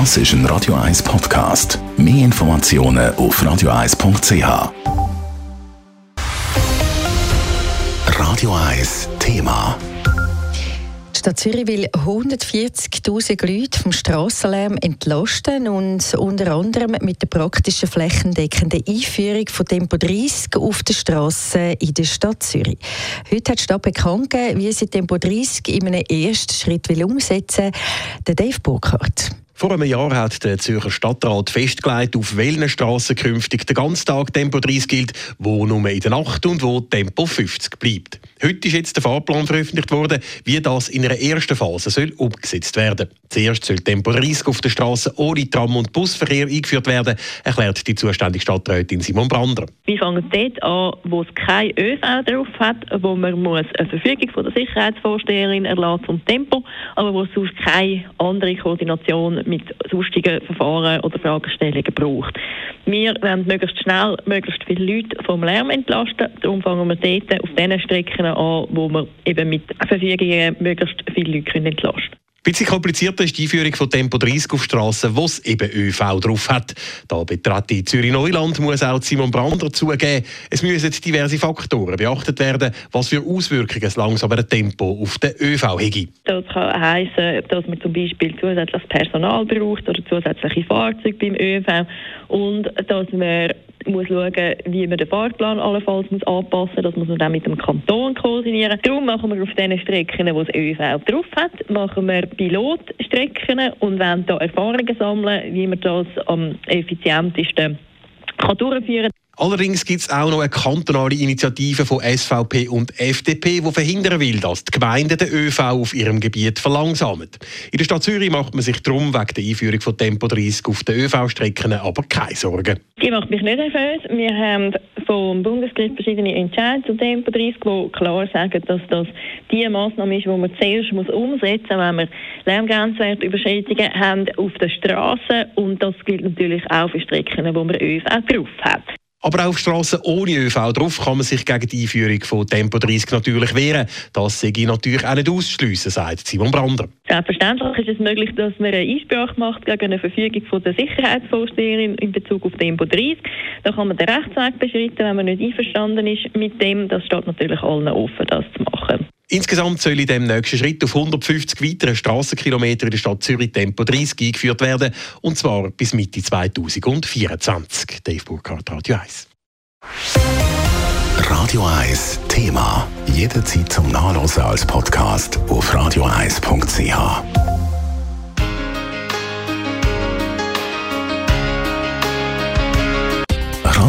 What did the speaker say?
Das ist ein Radio 1 Podcast. Mehr Informationen auf radio1.ch. Radio 1 Thema. Die Stadt Zürich will 140.000 Leute vom Strassenlärm entlasten und unter anderem mit der praktischen flächendeckenden Einführung von Tempo 30 auf der Straße in der Stadt Zürich. Heute hat die Stadt bekannt wie sie Tempo 30 in einem ersten Schritt will umsetzen will. Dave Burkhardt. Vor einem Jahr hat der Zürcher Stadtrat festgelegt, auf welchen Strassen künftig der ganze Tag Tempo 30 gilt, wo nur in der Nacht und wo Tempo 50 bleibt. Heute ist jetzt der Fahrplan veröffentlicht worden, wie das in einer ersten Phase soll umgesetzt werden. Zuerst soll Tempo 30 auf der Straße ohne Tram- und Busverkehr eingeführt werden, erklärt die zuständige Stadträtin Simon Brander. Wir fangen dort an, wo es kein ÖV drauf hat, wo man muss eine Verfügung von der Sicherheitsvorsteherin erlassen zum Tempo, aber wo es sonst keine andere Koordination mit sonstigen Verfahren oder Fragestellungen braucht. Wir wollen möglichst schnell möglichst viele Leute vom Lärm entlasten. Darum fangen wir dort auf den Strecken an, wo wir eben mit Verfügungen möglichst viele Leute entlasten können. Bisschen komplizierter ist die Einführung von Tempo 30 auf Strassen, wo es eben ÖV drauf hat. Da betrete Zürich Neuland muss auch Simon Brander zugeben, es müssen diverse Faktoren beachtet werden, was für Auswirkungen es langsamere Tempo auf den ÖV hätte. Das kann heißen, dass man zum Beispiel zusätzliches Personal braucht oder zusätzliche Fahrzeuge beim ÖV und dass man muss schauen, wie man den Fahrplan allenfalls muss anpassen muss. Das muss man dann mit dem Kanton koordinieren. Darum machen wir auf den Strecken, wo es ÖV drauf hat, machen wir Pilotstrecken und wollen da Erfahrungen sammeln, wie man das am effizientesten kann durchführen kann. Allerdings gibt es auch noch eine kantonale Initiative von SVP und FDP, die verhindern will, dass die Gemeinden den ÖV auf ihrem Gebiet verlangsamen. In der Stadt Zürich macht man sich darum wegen der Einführung von Tempo 30 auf den ÖV-Strecken aber keine Sorgen. Die macht mich nicht nervös. Wir haben vom Bundesgericht verschiedene Entscheidungen zu Tempo 30, die klar sagen, dass das die Massnahme ist, die man zuerst muss umsetzen muss, wenn wir Lärmgrenzwertüberschreitungen haben auf der Straße. Und das gilt natürlich auch für Strecken, wo man ÖV drauf hat. Aber auch auf Strassen ohne ÖV drauf kann man sich gegen die Einführung von Tempo 30 natürlich wehren. Das sehe ich natürlich auch nicht auszuschliessen, sagt Simon Brander. Selbstverständlich ist es möglich, dass man eine Einsprache macht gegen eine Verfügung von der Sicherheitsvorsteherin in Bezug auf Tempo 30. Da kann man den Rechtsweg beschreiten, wenn man nicht einverstanden ist mit dem. Das steht natürlich allen offen, das zu machen. Insgesamt soll in dem nächsten Schritt auf 150 weiteren Strassenkilometer in der Stadt Zürich Tempo 30 eingeführt werden, und zwar bis Mitte 2024. Dave Burkhardt, Radio 1. Radio 1 Thema. Jederzeit zum Nachlesen als Podcast auf radio1.ch.